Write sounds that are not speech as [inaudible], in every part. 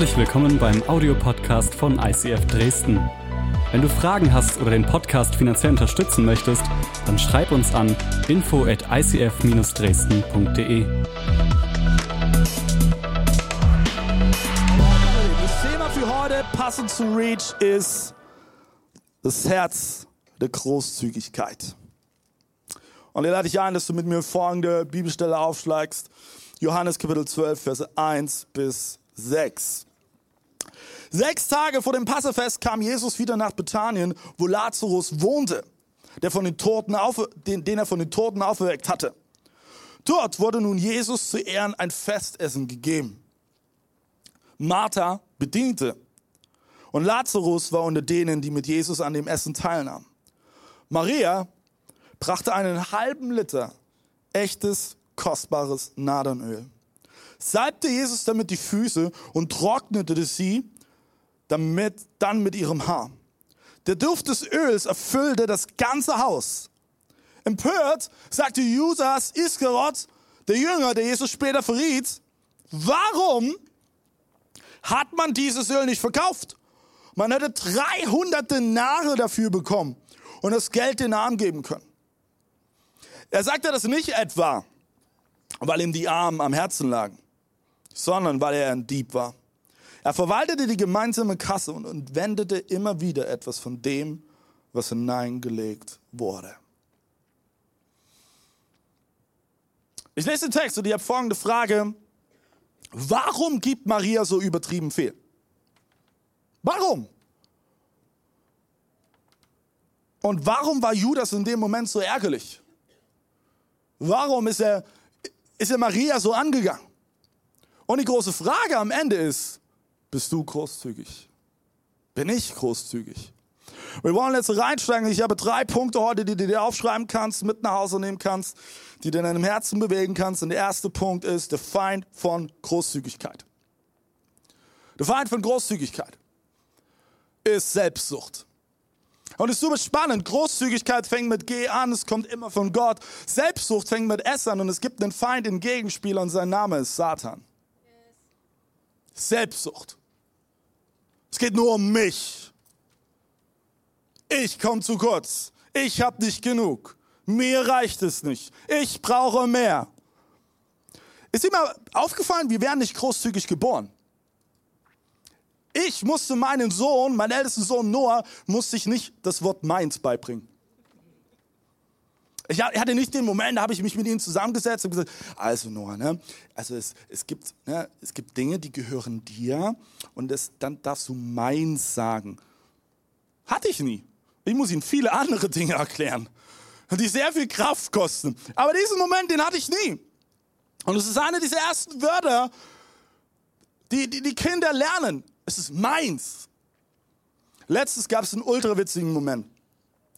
Herzlich willkommen beim Audiopodcast von ICF Dresden. Wenn du Fragen hast oder den Podcast finanziell unterstützen möchtest, dann schreib uns an info at icf-dresden.de. Das Thema für heute, passend zu Reach, ist das Herz der Großzügigkeit. Und ich lade dich ein, dass du mit mir folgende Bibelstelle aufschlagst. Johannes Kapitel 12, Verse 1 bis 6. Sechs Tage vor dem Passafest kam Jesus wieder nach Bethanien, wo Lazarus wohnte, der von den Toten auf, den, den er von den Toten auferweckt hatte. Dort wurde nun Jesus zu Ehren ein Festessen gegeben. Martha bediente und Lazarus war unter denen, die mit Jesus an dem Essen teilnahmen. Maria brachte einen halben Liter echtes, kostbares Nadernöl salbte Jesus damit die Füße und trocknete sie damit, dann mit ihrem Haar. Der Duft des Öls erfüllte das ganze Haus. Empört sagte Judas Iskarot, der Jünger, der Jesus später verriet, warum hat man dieses Öl nicht verkauft? Man hätte 300 Denare dafür bekommen und das Geld den Armen geben können. Er sagte das nicht etwa, weil ihm die Armen am Herzen lagen sondern weil er ein Dieb war. Er verwaltete die gemeinsame Kasse und, wendete immer wieder etwas von dem, was hineingelegt wurde. Ich lese den Text und ich habe folgende Frage. Warum gibt Maria so übertrieben viel? Warum? Und warum war Judas in dem Moment so ärgerlich? Warum ist er, ist er Maria so angegangen? Und die große Frage am Ende ist, bist du großzügig? Bin ich großzügig? Wir wollen jetzt reinsteigen. Ich habe drei Punkte heute, die du dir aufschreiben kannst, mit nach Hause nehmen kannst, die du in deinem Herzen bewegen kannst. Und der erste Punkt ist der Feind von Großzügigkeit. Der Feind von Großzügigkeit ist Selbstsucht. Und es ist super spannend. Großzügigkeit fängt mit G an, es kommt immer von Gott. Selbstsucht fängt mit S an und es gibt einen Feind, den Gegenspieler und sein Name ist Satan. Selbstsucht. Es geht nur um mich. Ich komme zu kurz. Ich habe nicht genug. Mir reicht es nicht. Ich brauche mehr. Ist immer aufgefallen, wir werden nicht großzügig geboren. Ich musste meinen Sohn, meinen ältesten Sohn Noah, musste ich nicht das Wort meins beibringen. Ich hatte nicht den Moment, da habe ich mich mit ihnen zusammengesetzt und gesagt, also Noah, ne, also es, es, gibt, ne, es gibt Dinge, die gehören dir und das, dann darfst du meins sagen. Hatte ich nie. Ich muss ihnen viele andere Dinge erklären, die sehr viel Kraft kosten. Aber diesen Moment, den hatte ich nie. Und es ist eine dieser ersten Wörter, die die, die Kinder lernen. Es ist meins. Letztes gab es einen ultrawitzigen Moment.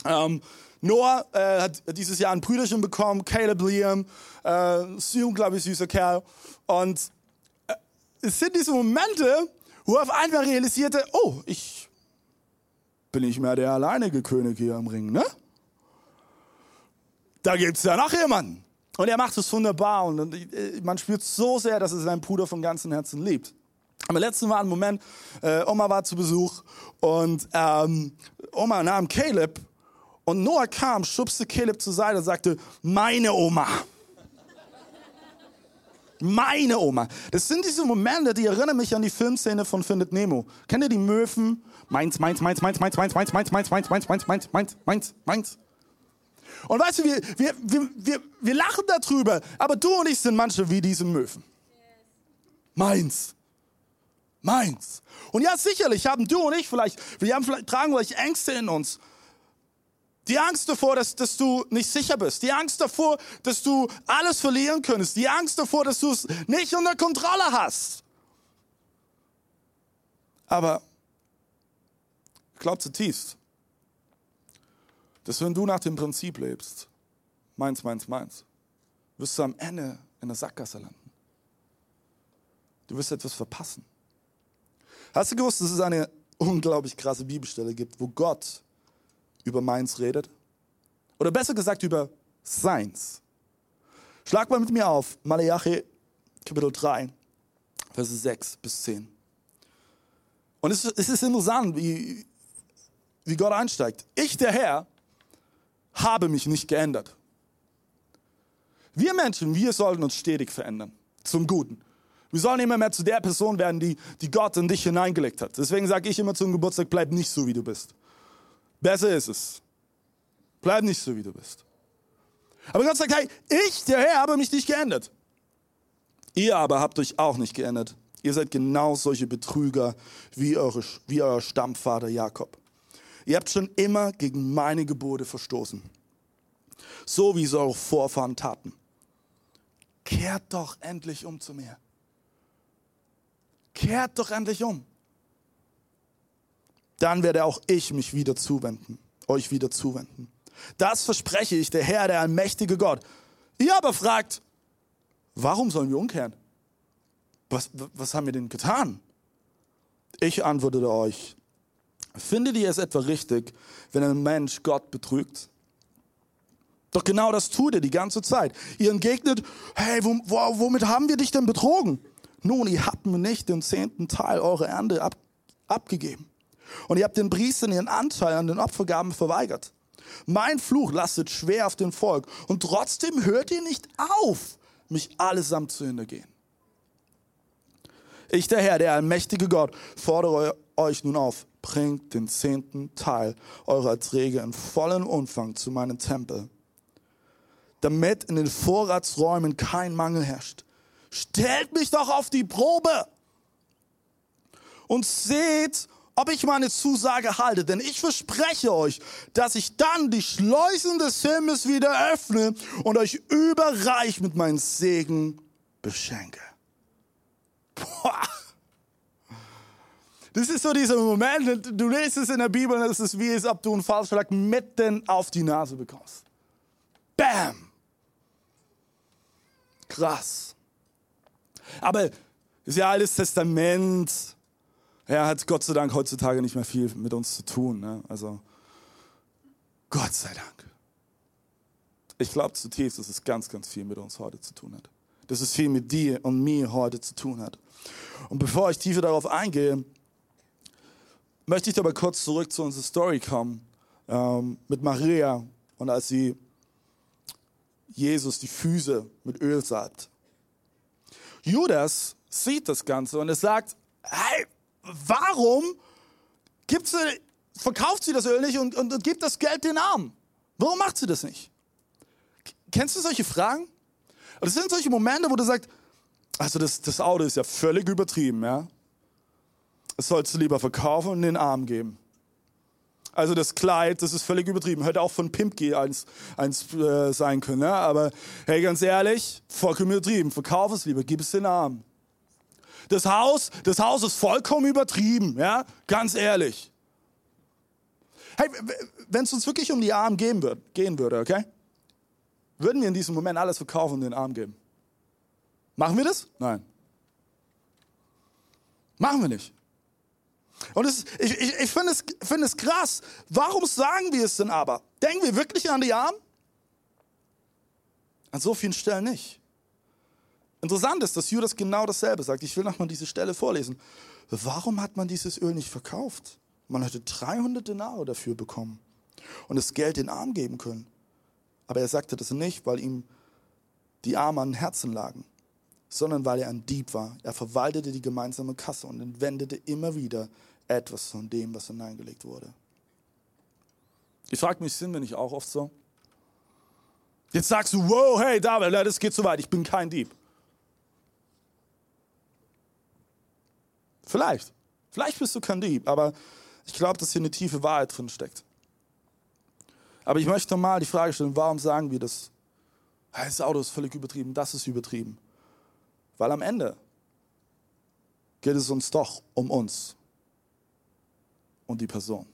Ähm, Noah äh, hat dieses Jahr ein Brüderchen bekommen, Caleb Liam, äh, ein unglaublich süßer Kerl. Und äh, es sind diese Momente, wo er auf einmal realisierte, oh, ich bin nicht mehr der alleinige König hier im Ring, ne? Da gibt's ja noch jemanden. Und er macht es wunderbar und äh, man spürt so sehr, dass er seinen Bruder von ganzem Herzen liebt. Aber letzten war ein Moment, äh, Oma war zu Besuch und ähm, Oma nahm Caleb und Noah kam, schubste Caleb zur Seite und sagte, meine Oma. Meine Oma. Das sind diese Momente, die erinnern mich an die Filmszene von Findet Nemo. Kennt ihr die Möwen? Meins, meins, meins, meins, meins, meins, meins, meins, meins, meins, meins, meins, meins, meins, meins, meins. Und weißt du, wir, wir, wir, wir, wir lachen darüber, aber du und ich sind manche wie diese Möwen. Meins. Meins. Und ja, sicherlich haben du und ich vielleicht, wir haben vielleicht, tragen vielleicht Ängste in uns. Die Angst davor, dass, dass du nicht sicher bist. Die Angst davor, dass du alles verlieren könntest. Die Angst davor, dass du es nicht unter Kontrolle hast. Aber ich glaube zutiefst, dass wenn du nach dem Prinzip lebst, meins, meins, meins, wirst du am Ende in der Sackgasse landen. Du wirst etwas verpassen. Hast du gewusst, dass es eine [laughs] unglaublich krasse Bibelstelle gibt, wo Gott über meins redet? Oder besser gesagt über seins. Schlag mal mit mir auf, Malachi Kapitel 3, Verse 6 bis 10. Und es, ist interessant, wie, wie Gott einsteigt. Ich, der Herr, habe mich nicht geändert. Wir Menschen, wir sollten uns stetig verändern. Zum Guten. Wir sollen immer mehr zu der Person werden, die, die Gott in dich hineingelegt hat. Deswegen sage ich immer zum Geburtstag, bleib nicht so, wie du bist. Besser ist es. Bleib nicht so, wie du bist. Aber Gott sagt, hey, ich, der Herr, habe mich nicht geändert. Ihr aber habt euch auch nicht geändert. Ihr seid genau solche Betrüger wie, eure, wie euer Stammvater Jakob. Ihr habt schon immer gegen meine Gebote verstoßen. So wie es eure Vorfahren taten. Kehrt doch endlich um zu mir. Kehrt doch endlich um. Dann werde auch ich mich wieder zuwenden, euch wieder zuwenden. Das verspreche ich, der Herr, der allmächtige Gott. Ihr aber fragt, warum sollen wir umkehren? Was, was haben wir denn getan? Ich antwortete euch, findet ihr es etwa richtig, wenn ein Mensch Gott betrügt? Doch genau das tut er die ganze Zeit. Ihr entgegnet, hey, womit haben wir dich denn betrogen? Nun, ihr habt mir nicht den zehnten Teil eurer Ernte ab, abgegeben. Und ihr habt den Priestern ihren Anteil an den Opfergaben verweigert. Mein Fluch lastet schwer auf dem Volk. Und trotzdem hört ihr nicht auf, mich allesamt zu hintergehen. Ich, der Herr, der allmächtige Gott, fordere euch nun auf, bringt den zehnten Teil eurer Erträge in vollem Umfang zu meinem Tempel, damit in den Vorratsräumen kein Mangel herrscht stellt mich doch auf die Probe und seht, ob ich meine Zusage halte. Denn ich verspreche euch, dass ich dann die Schleusen des Himmels wieder öffne und euch überreich mit meinem Segen beschenke. Boah. Das ist so dieser Moment, du liest es in der Bibel und es ist wie, als ob du einen Falschschlag mitten auf die Nase bekommst. Bam! Krass. Aber ist ja altes Testament. Er hat Gott sei Dank heutzutage nicht mehr viel mit uns zu tun. Ne? Also Gott sei Dank. Ich glaube zutiefst, dass es ganz, ganz viel mit uns heute zu tun hat. Dass es viel mit dir und mir heute zu tun hat. Und bevor ich tiefer darauf eingehe, möchte ich aber kurz zurück zu unserer Story kommen ähm, mit Maria und als sie Jesus die Füße mit Öl salbt. Judas sieht das Ganze und er sagt, hey, warum gibt sie, verkauft sie das Öl nicht und, und, und gibt das Geld den Armen? Warum macht sie das nicht? Kennst du solche Fragen? Das sind solche Momente, wo du sagst, also das, das Auto ist ja völlig übertrieben, ja. Das sollst du lieber verkaufen und den Arm geben. Also das Kleid, das ist völlig übertrieben. Hätte auch von Pimpke eins, eins äh, sein können. Ne? Aber hey, ganz ehrlich, vollkommen übertrieben. Verkauf es lieber, gib es den Armen. Das Haus, das Haus ist vollkommen übertrieben. Ja? Ganz ehrlich. Hey, wenn es uns wirklich um die Armen gehen würde, gehen würde, okay? Würden wir in diesem Moment alles verkaufen und den Armen geben? Machen wir das? Nein. Machen wir nicht. Und es, ich, ich, ich finde es, find es krass. Warum sagen wir es denn aber? Denken wir wirklich an die Armen? An so vielen Stellen nicht. Interessant ist, dass Judas genau dasselbe sagt. Ich will nochmal diese Stelle vorlesen. Warum hat man dieses Öl nicht verkauft? Man hätte 300 Denare dafür bekommen und das Geld den Armen geben können. Aber er sagte das nicht, weil ihm die Arme an Herzen lagen, sondern weil er ein Dieb war. Er verwaltete die gemeinsame Kasse und entwendete immer wieder etwas von dem, was hineingelegt wurde. Ich frage mich, sind wir nicht auch oft so? Jetzt sagst du, wow, hey David, das geht zu weit, ich bin kein Dieb. Vielleicht. Vielleicht bist du kein Dieb, aber ich glaube, dass hier eine tiefe Wahrheit drin steckt. Aber ich möchte mal die Frage stellen, warum sagen wir das? Das Auto ist völlig übertrieben, das ist übertrieben. Weil am Ende geht es uns doch um uns und die Person.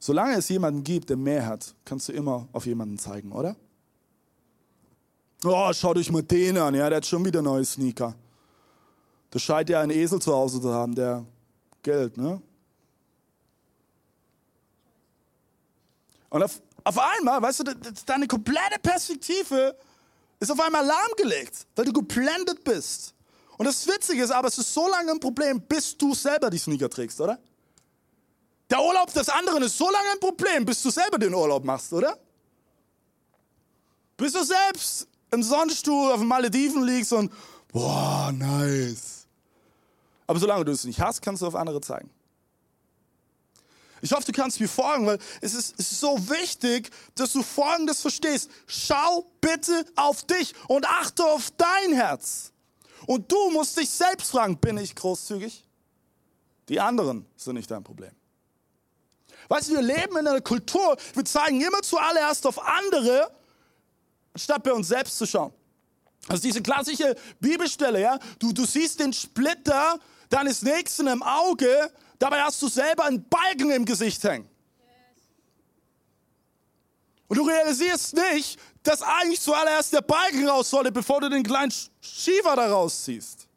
Solange es jemanden gibt, der mehr hat, kannst du immer auf jemanden zeigen, oder? Oh, schaut euch mal den an, ja, der hat schon wieder neue Sneaker. Das scheint ja einen Esel zu Hause zu haben, der Geld, ne? Und auf, auf einmal, weißt du, deine komplette Perspektive ist auf einmal lahmgelegt, weil du geblendet bist Und das Witzige ist aber, es ist so lange ein Problem, bis du selber die Sneaker trägst, oder? Der Urlaub des anderen ist so lange ein Problem, bis du selber den Urlaub machst, oder? Bis du selbst im Sonnenstuhl auf den Malediven liegst und, boah, nice. Aber solange du es nicht hast, kannst du auf andere zeigen. Ich hoffe, du kannst mir folgen, weil es ist, so wichtig, dass du Folgendes verstehst. Schau bitte auf dich und achte auf dein Herz. Und du musst dich selbst fragen, bin ich großzügig? Die anderen sind nicht dein Problem. Weißt du, wir leben in einer Kultur, wir zeigen immer zuallererst auf andere, anstatt bei uns selbst zu schauen. Also diese klassische Bibelstelle, ja, du, du siehst den Splitter deines Nächsten im Auge, Dabei hast du selber einen Balken im Gesicht hängen. Und du realisierst nicht, dass eigentlich zuallererst der Balken raus sollte, bevor du den kleinen Schiefer da rausziehst.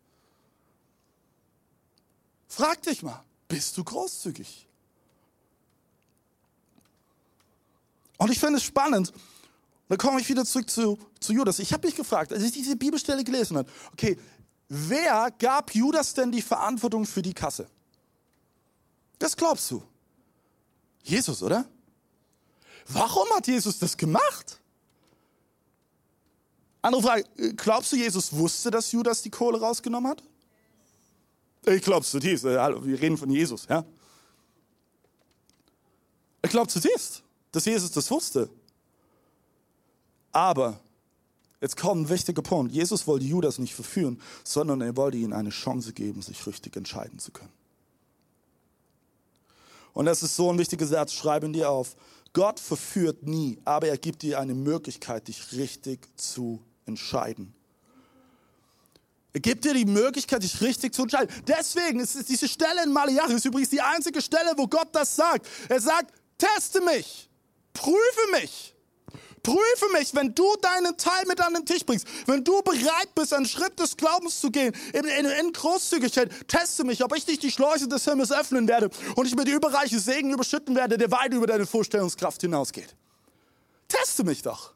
Frag dich mal, bist du großzügig? Und ich finde es spannend, da komme ich wieder zurück zu, zu Judas. Ich habe mich gefragt, als ich diese Bibelstelle gelesen habe, okay, wer gab Judas denn die Verantwortung für die Kasse? Das glaubst du. Jesus, oder? Warum hat Jesus das gemacht? Andere Frage, äh, glaubst du, Jesus wusste, dass Judas die Kohle rausgenommen hat? Ich glaube zutiefst. Äh, wir reden von Jesus, ja? Ich glaube zutiefst, dass Jesus das wusste. Aber jetzt kommt ein wichtiger Punkt. Jesus wollte Judas nicht verführen, sondern er wollte ihm eine Chance geben, sich richtig entscheiden zu können. Und das ist so ein wichtiger Satz, schreibe ihn dir auf. Gott verführt nie, aber er gibt dir eine Möglichkeit, dich richtig zu entscheiden. Er gibt dir die Möglichkeit, dich richtig zu entscheiden. Deswegen ist diese Stelle in Malachi, ist übrigens die einzige Stelle, wo Gott das sagt. Er sagt, teste mich, prüfe mich. Prüfe mich, wenn du deinen Teil mit an den Tisch bringst, wenn du bereit bist, einen Schritt des Glaubens zu gehen, in, in, in Großzügigkeit, teste mich, ob ich nicht die Schläuche des Himmels öffnen werde und ich mit überreiche Segen überschütten werde, der weit über deine Vorstellungskraft hinausgeht. Teste mich doch.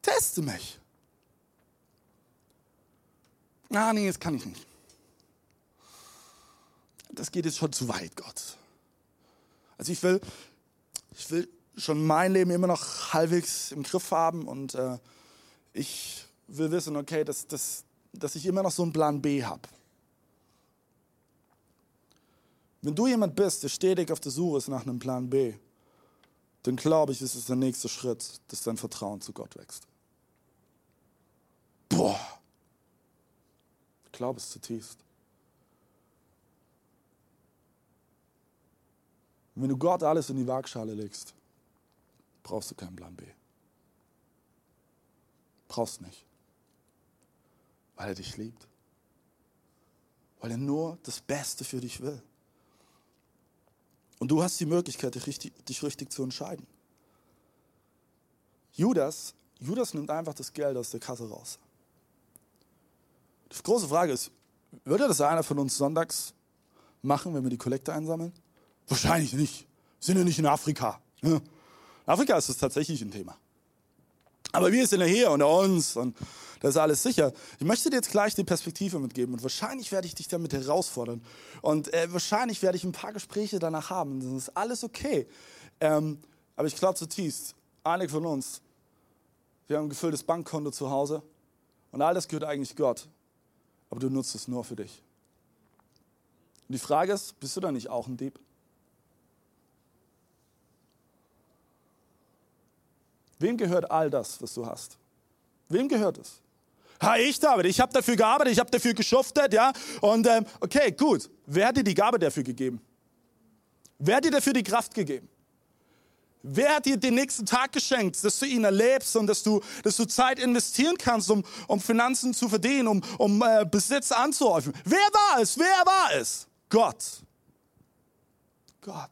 Teste mich. Ah, nee, das kann ich nicht. Das geht jetzt schon zu weit, Gott. Also ich will, ich will schon mein Leben immer noch halbwegs im Griff haben und äh, ich will wissen, okay, dass, dass, dass ich immer noch so einen Plan B habe. Wenn du jemand bist, der stetig auf der Suche ist nach einem Plan B, dann glaube ich, ist es der nächste Schritt, dass dein Vertrauen zu Gott wächst. Boah, ich glaube es zutiefst. Wenn du Gott alles in die Waagschale legst, brauchst du keinen Plan B. Brauchst nicht. Weil er dich liebt. Weil er nur das Beste für dich will. Und du hast die Möglichkeit, dich richtig, dich richtig zu entscheiden. Judas, Judas nimmt einfach das Geld aus der Kasse raus. Die große Frage ist, würde das einer von uns sonntags machen, wenn wir die Kollekte einsammeln? Wahrscheinlich nicht. Wir sind ja nicht in Afrika. Ne? Afrika ist es tatsächlich ein Thema. Aber wir sind ja hier unter uns und das ist alles sicher. Ich möchte dir jetzt gleich die Perspektive mitgeben und wahrscheinlich werde ich dich damit herausfordern und äh, wahrscheinlich werde ich ein paar Gespräche danach haben. Das ist alles okay. Ähm, aber ich glaube zutiefst, einige von uns, wir haben ein gefülltes Bankkonto zu Hause und all das gehört eigentlich Gott, aber du nutzt es nur für dich. Und die Frage ist, bist du da nicht auch ein Dieb? Wem gehört all das, was du hast? Wem gehört es? Ha, ich David, ich habe dafür gearbeitet, ich habe dafür geschuftet, ja. Und ähm, okay, gut. Wer hat dir die Gabe dafür gegeben? Wer hat dir dafür die Kraft gegeben? Wer hat dir den nächsten Tag geschenkt, dass du ihn erlebst und dass du, dass du Zeit investieren kannst, um, um Finanzen zu verdienen, um, um äh, Besitz anzuhäufen? Wer war es? Wer war es? Gott. Gott.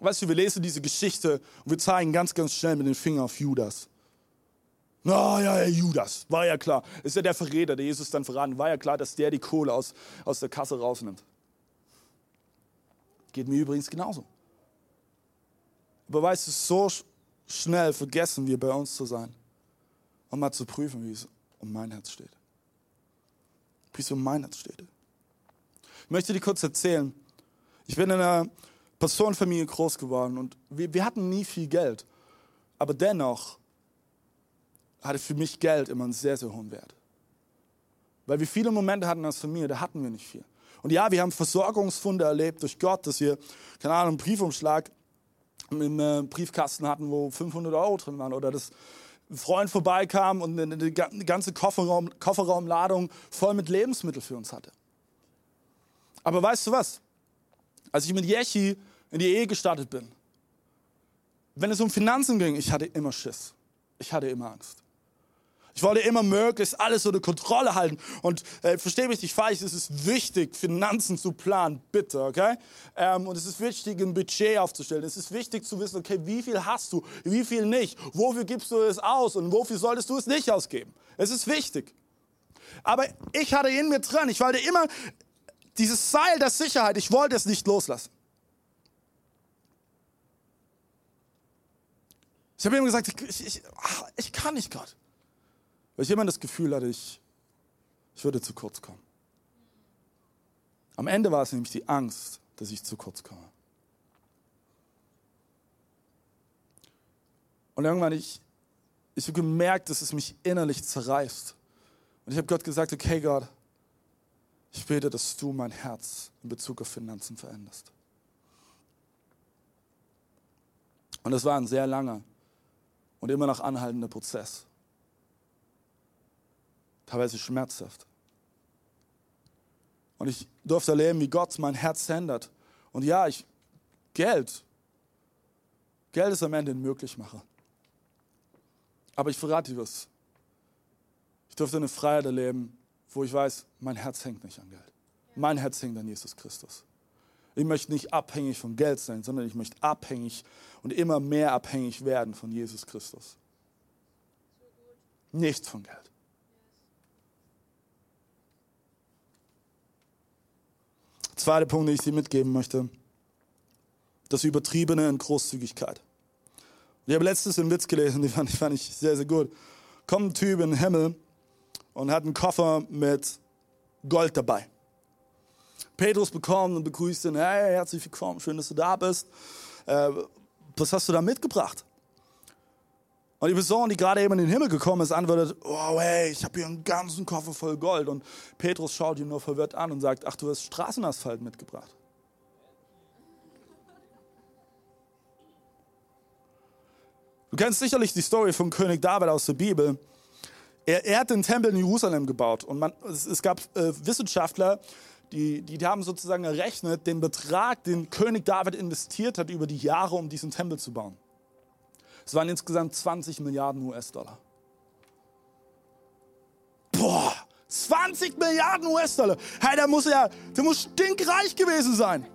Weißt du, wir lesen diese Geschichte und wir zeigen ganz, ganz schnell mit dem Finger auf Judas. Na oh, ja, ja, Judas, war ja klar. Ist ja der Verräter, der Jesus dann verraten. War ja klar, dass der die Kohle aus, aus der Kasse rausnimmt. Geht mir übrigens genauso. Aber weißt du, so schnell vergessen wir bei uns zu sein. um mal zu prüfen, wie es um mein Herz steht. Wie es um mein Herz steht. Ich möchte dir kurz erzählen. Ich bin in einer Pastorenfamilie groß geworden und wir, wir hatten nie viel Geld. Aber dennoch hatte für mich Geld immer einen sehr, sehr hohen Wert. Weil wir viele Momente hatten als Familie, da hatten wir nicht viel. Und ja, wir haben Versorgungsfunde erlebt durch Gott, dass wir, keine Ahnung, einen Briefumschlag im äh, Briefkasten hatten, wo 500 Euro drin waren. Oder dass ein Freund vorbeikam und eine, ganze Kofferraum, Kofferraumladung voll mit Lebensmitteln für uns hatte. Aber weißt du was? Als ich mit Yechi in die Ehe gestartet bin, wenn es um Finanzen ging, ich hatte immer Schiss. Ich hatte immer Angst. Ich wollte immer möglichst alles unter Kontrolle halten. Und äh, verstehe mich nicht falsch, es ist wichtig, Finanzen zu planen, bitte, okay? Ähm, und es ist wichtig, ein Budget aufzustellen. Es ist wichtig zu wissen, okay, wie viel hast du, wie viel nicht, wofür gibst du es aus und wofür solltest du es nicht ausgeben. Es ist wichtig. Aber ich hatte in mir drin, ich wollte immer dieses Seil der Sicherheit, ich wollte es nicht loslassen. Ich habe ihm gesagt, ich, ich, ich kann nicht, Gott. Weil ich immer das Gefühl hatte, ich, ich würde zu kurz kommen. Am Ende war es nämlich die Angst, dass ich zu kurz komme. Und irgendwann ich, ich habe gemerkt, dass es mich innerlich zerreißt. Und ich habe Gott gesagt, okay Gott, ich bete, dass du mein Herz in Bezug auf Finanzen veränderst. Und es war ein sehr langer und immer noch anhaltender Prozess teilweise schmerzhaft. Und ich durfte erleben, wie Gott mein Herz ändert. Und ja, ich, Geld, Geld ist am Ende ein Möglichmacher. Aber ich verrate dir was. Ich durfte eine Freiheit erleben, wo ich weiß, mein Herz hängt nicht an Geld. Mein Herz hängt an Jesus Christus. Ich möchte nicht abhängig von Geld sein, sondern ich möchte abhängig und immer mehr abhängig werden von Jesus Christus. Nicht von Geld. Zweiter Punkt, den ich dir mitgeben möchte. Das Übertriebene in Großzügigkeit. Ich habe letztens einen Witz gelesen, den fand ich, fand ich sehr, sehr gut. Kommt ein Typ in den Himmel und hat einen Koffer mit Gold dabei. Petrus bekommt und begrüßt ihn, hey, herzlich willkommen, schön, dass du da bist. Äh, was hast du da mitgebracht? Und die Person, die gerade eben in den Himmel gekommen ist, antwortet, oh hey, ich habe hier einen ganzen Koffer voll Gold. Und Petrus schaut ihn nur verwirrt an und sagt, ach, du hast Straßenasphalt mitgebracht. Du kennst sicherlich die Story von König David aus der Bibel. Er, er hat den Tempel in Jerusalem gebaut und man, es, es, gab äh, Wissenschaftler, die, die haben sozusagen errechnet den Betrag, den König David investiert hat über die Jahre, um diesen Tempel zu bauen. Es waren insgesamt 20 Milliarden US-Dollar. Boah, 20 Milliarden US-Dollar. Hey, der muss ja, der muss stinkreich gewesen sein.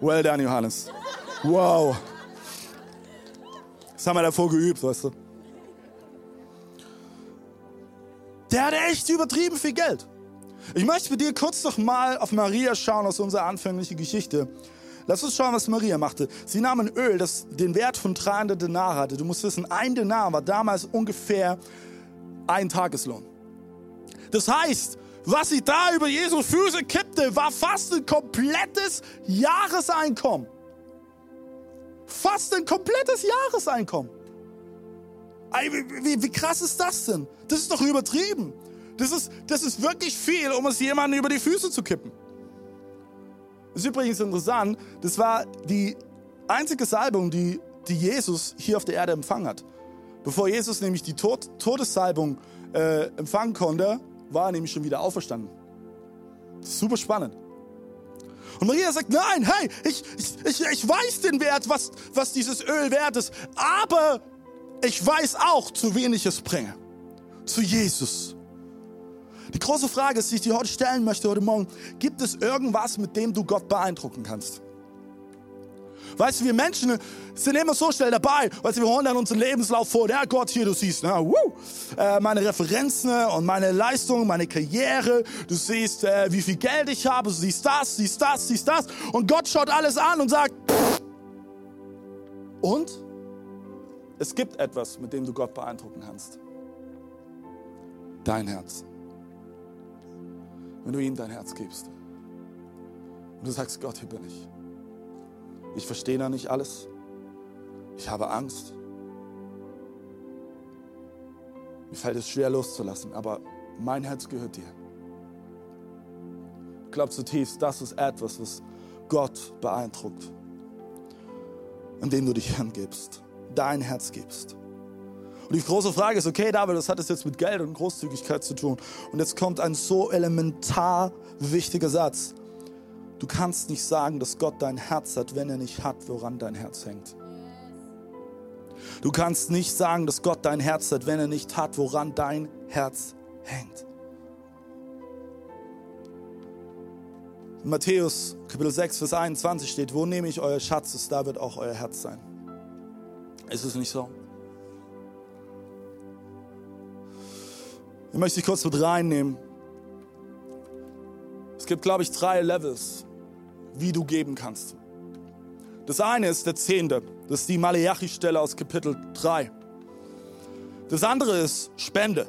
Well done, Johannes. Wow. Das haben wir davor geübt, weißt du. Der hatte echt übertrieben viel Geld. Ich möchte mit dir kurz noch mal auf Maria schauen aus unserer anfänglichen Geschichte. Lass uns schauen, was Maria machte. Sie nahm ein Öl, das den Wert von 300 Denar hatte. Du musst wissen, ein Denar war damals ungefähr ein Tageslohn. Das heißt, was sie da über Jesu Füße kippte, war fast ein komplettes Jahreseinkommen. Fast ein komplettes Jahreseinkommen. Wie, wie, wie, krass ist das denn? Das ist doch übertrieben. Das ist, das ist wirklich viel, um es jemandem über die Füße zu kippen. Das ist übrigens interessant, das war die einzige Salbung, die, die Jesus hier auf der Erde empfangen hat. Bevor Jesus nämlich die Tod, Todessalbung äh, empfangen konnte, war er nämlich schon wieder auferstanden. super spannend. Und Maria sagt, nein, hey, ich, ich, ich weiß den Wert, was, was dieses Öl wert ist, aber ich weiß auch, zu wen ich es bringe. Zu Jesus. Die große Frage die ich dir heute stellen möchte, heute Morgen, gibt es irgendwas, mit dem du Gott beeindrucken kannst? Weißt du, wir Menschen sind immer so schnell dabei, du, wir holen dann unseren Lebenslauf vor, der Gott hier, du siehst, na, woo, äh, meine Referenzen und meine Leistungen, meine Karriere, du siehst, äh, wie viel Geld ich habe, du siehst das, siehst das, siehst das und Gott schaut alles an und sagt, und? Es gibt etwas, mit dem du Gott beeindrucken kannst. dein Herz. Wenn du ihm dein Herz gibst. Und du sagst, Gott, hier bin ich. Ich verstehe da nicht alles. Ich habe Angst. Mir fällt es schwer loszulassen, aber mein Herz gehört dir. Ich glaube zutiefst, das ist etwas, was Gott beeindruckt, indem du dich hingibst, dein Herz gibst. Und die große Frage ist, okay, David, das hat es jetzt mit Geld und Großzügigkeit zu tun. Und jetzt kommt ein so elementar wichtiger Satz. Du kannst nicht sagen, dass Gott dein Herz hat, wenn er nicht hat, woran dein Herz hängt. Du kannst nicht sagen, dass Gott dein Herz hat, wenn er nicht hat, woran dein Herz hängt. In Matthäus Kapitel 6, Vers 21 steht, wo nehme ich euer Schatz, ist, da wird auch euer Herz sein. Ist es nicht so? Ich möchte dich kurz mit reinnehmen. Es gibt, glaube ich, drei Levels, wie du geben kannst. Das eine ist der Zehnte. Das ist die Malachi-Stelle aus Kapitel 3. Das andere ist Spende.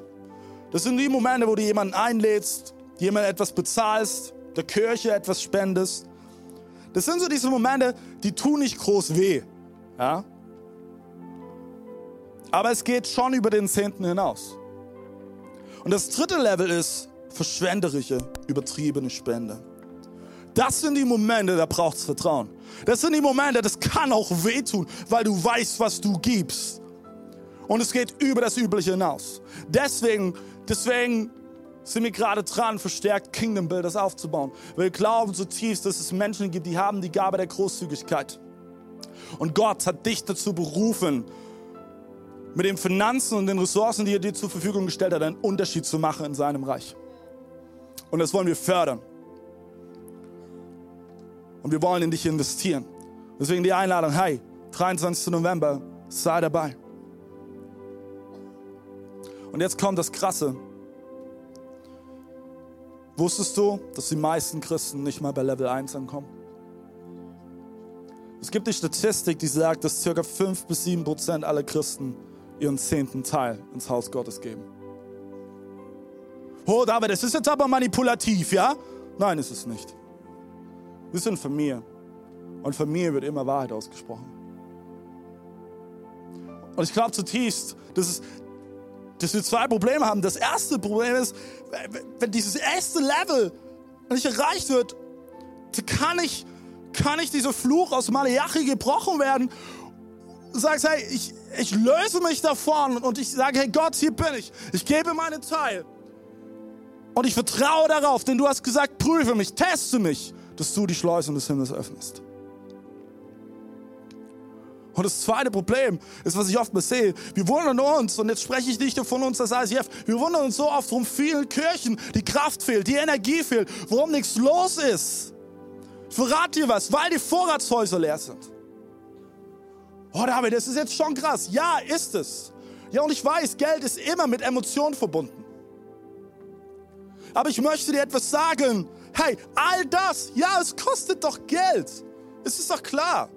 Das sind die Momente, wo du jemanden einlädst, jemand etwas bezahlst, der Kirche etwas spendest. Das sind so diese Momente, die tun nicht groß weh. Ja? Aber es geht schon über den Zehnten hinaus. Und das dritte Level ist verschwenderische, übertriebene Spende. Das sind die Momente, da braucht es Vertrauen. Das sind die Momente, das kann auch wehtun, weil du weißt, was du gibst. Und es geht über das Übliche hinaus. Deswegen, deswegen sind wir gerade dran, verstärkt Kingdom Builders aufzubauen. Wir glauben zutiefst, dass es Menschen gibt, die haben die Gabe der Großzügigkeit. Und Gott hat dich dazu berufen, mit den Finanzen und den Ressourcen, die er dir zur Verfügung gestellt hat, einen Unterschied zu machen in seinem Reich. Und das wollen wir fördern. Und wir wollen in dich investieren. Deswegen die Einladung, hey, 23. November, sei dabei. Und jetzt kommt das Krasse. Wusstest du, dass die meisten Christen nicht mal bei Level 1 ankommen? Es gibt die Statistik, die sagt, dass ca. 5 bis 7 Prozent aller Christen ihren zehnten Teil ins Haus Gottes geben. Oh, David, das ist jetzt aber manipulativ, ja? Nein, ist es nicht. Wir sind Familie. Und Familie wird immer Wahrheit ausgesprochen. Und ich glaube zutiefst, dass, es, dass wir zwei Probleme haben. Das erste Problem ist, wenn dieses erste Level nicht erreicht wird, kann ich, kann ich dieser Fluch aus Malachi gebrochen werden sagst, hey, ich, ich löse mich davon und ich sage, hey Gott, hier bin ich. Ich gebe meinen Teil. Und ich vertraue darauf, denn du hast gesagt, prüfe mich, teste mich, dass du die Schleusen des Himmels öffnest. Und das zweite Problem ist, was ich oft mal sehe. Wir wundern uns, und jetzt spreche ich nicht nur von uns als ICF, wir wundern uns so oft, warum vielen Kirchen die Kraft fehlt, die Energie fehlt, warum nichts los ist. Ich verrate dir was, weil die Vorratshäuser leer sind. Oh, David, das ist jetzt schon krass. Ja, ist es. Ja, und ich weiß, Geld ist immer mit Emotionen verbunden. Aber ich möchte dir etwas sagen. Hey, all das, ja, es kostet doch Geld. Es ist doch klar.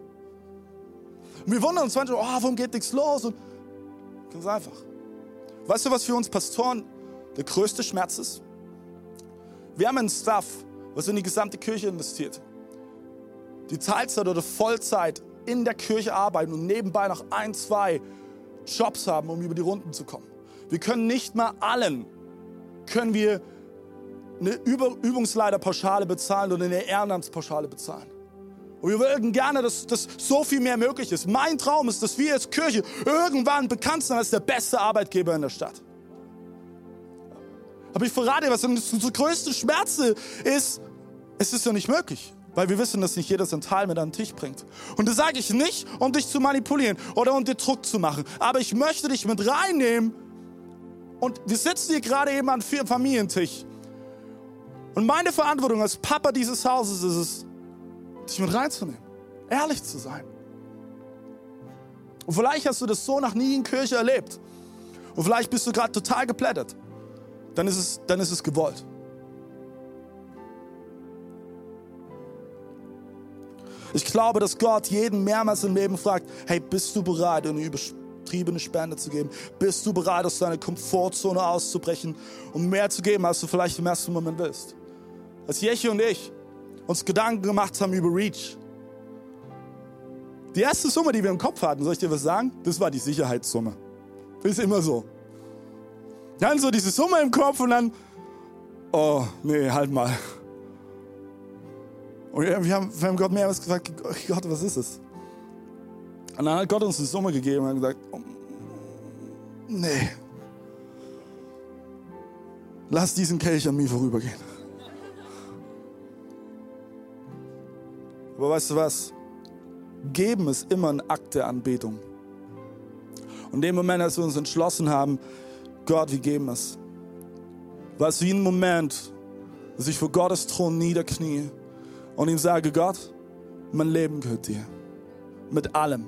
Und wir wundern uns manchmal, oh, warum geht nichts los? Und ganz einfach. Weißt du, was für uns Pastoren der größte Schmerz ist? Wir haben einen Staff, was in die gesamte Kirche investiert. Die Teilzeit oder Vollzeit in der Kirche arbeiten und nebenbei noch ein, zwei Jobs haben, um über die Runden zu kommen. Wir können nicht mal allen, können wir eine Übungsleiterpauschale bezahlen oder eine Ehrenamtspauschale bezahlen. Und wir würden gerne, dass, dass so viel mehr möglich ist. Mein Traum ist, dass wir als Kirche irgendwann bekannt sind als der beste Arbeitgeber in der Stadt. Aber ich verrate was, das größte Schmerz ist, es ist ja nicht möglich. Weil wir wissen, dass nicht jeder sein Teil mit an den Tisch bringt. Und das sage ich nicht, um dich zu manipulieren oder um dir Druck zu machen. Aber ich möchte dich mit reinnehmen. Und wir sitzen hier gerade eben an vier Familientisch. Und meine Verantwortung als Papa dieses Hauses ist es, dich mit reinzunehmen. Ehrlich zu sein. Und vielleicht hast du das so noch nie in Kirche erlebt. Und vielleicht bist du gerade total geplättet. Dann ist es, dann ist es gewollt. Ich glaube, dass Gott jeden mehrmals im Leben fragt, hey, bist du bereit, eine übertriebene Spende zu geben? Bist du bereit, aus deiner Komfortzone auszubrechen und mehr zu geben, als du vielleicht im ersten Moment willst? Als Jeche und ich uns Gedanken gemacht haben über Reach, die erste Summe, die wir im Kopf hatten, soll ich dir was sagen? Das war die Sicherheitssumme. Ist immer so. Dann so diese Summe im Kopf und dann, oh, nee, halt mal. Und wir haben, wir haben Gott mehrmals gesagt, Gott, was ist es? Und dann hat Gott uns eine Summe gegeben und gesagt, oh, nee, lass diesen Kelch an mir vorübergehen. Aber weißt du was? Geben ist immer ein Akt der Anbetung. Und in dem Moment, als wir uns entschlossen haben, Gott, wir geben es, war es wie ein Moment, dass ich vor Gottes Thron niederknie und ihm sage, Gott, mein Leben gehört dir. Mit allem.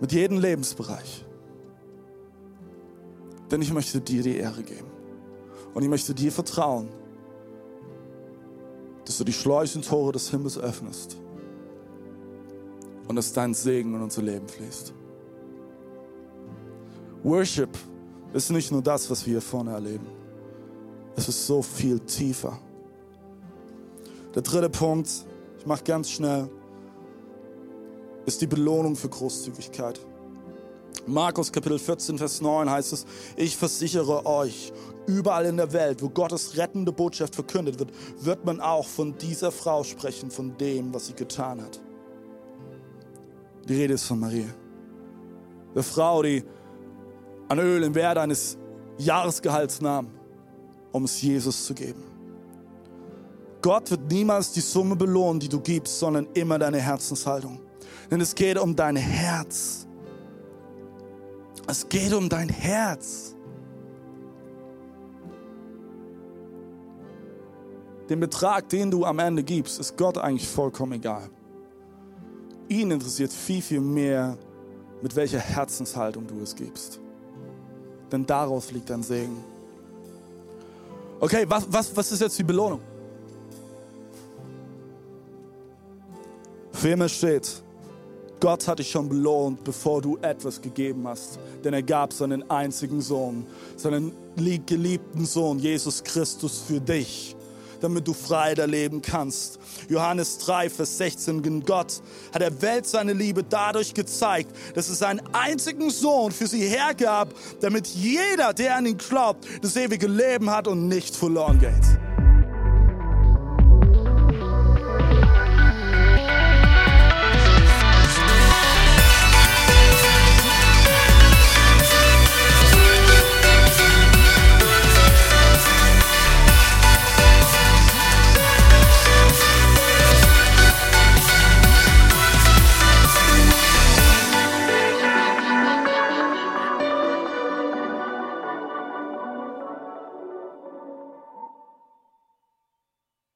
Mit jedem Lebensbereich. Denn ich möchte dir die Ehre geben. Und ich möchte dir vertrauen, dass du die Schleusentore des Himmels öffnest und dass dein Segen in unser Leben fließt. Worship ist nicht nur das, was wir hier vorne erleben. Es ist so viel tiefer. Der dritte Punkt, ich mache ganz schnell, ist die Belohnung für Großzügigkeit. Markus Kapitel 14, Vers 9 heißt es, ich versichere euch, überall in der Welt, wo Gottes rettende Botschaft verkündet wird, wird man auch von dieser Frau sprechen, von dem, was sie getan hat. Die Rede ist von Maria. Der Frau, die an Öl im Wert eines Jahresgehalts nahm, um es Jesus zu geben. Gott wird niemals die Summe belohnen, die du gibst, sondern immer deine Herzenshaltung. Denn es geht um dein Herz. Es geht um dein Herz. Den Betrag, den du am Ende gibst, ist Gott eigentlich vollkommen egal. Ihn interessiert viel, viel mehr, mit welcher Herzenshaltung du es gibst. Denn daraus liegt dein Segen. Okay, was, was, was ist jetzt die Belohnung? Für immer steht, Gott hat dich schon belohnt, bevor du etwas gegeben hast. Denn er gab seinen einzigen Sohn, seinen geliebten Sohn, Jesus Christus, für dich, damit du frei leben kannst. Johannes 3, Vers 16, denn Gott hat der Welt seine Liebe dadurch gezeigt, dass es seinen einzigen Sohn für sie hergab, damit jeder, der an ihn glaubt, das ewige Leben hat und nicht verloren geht.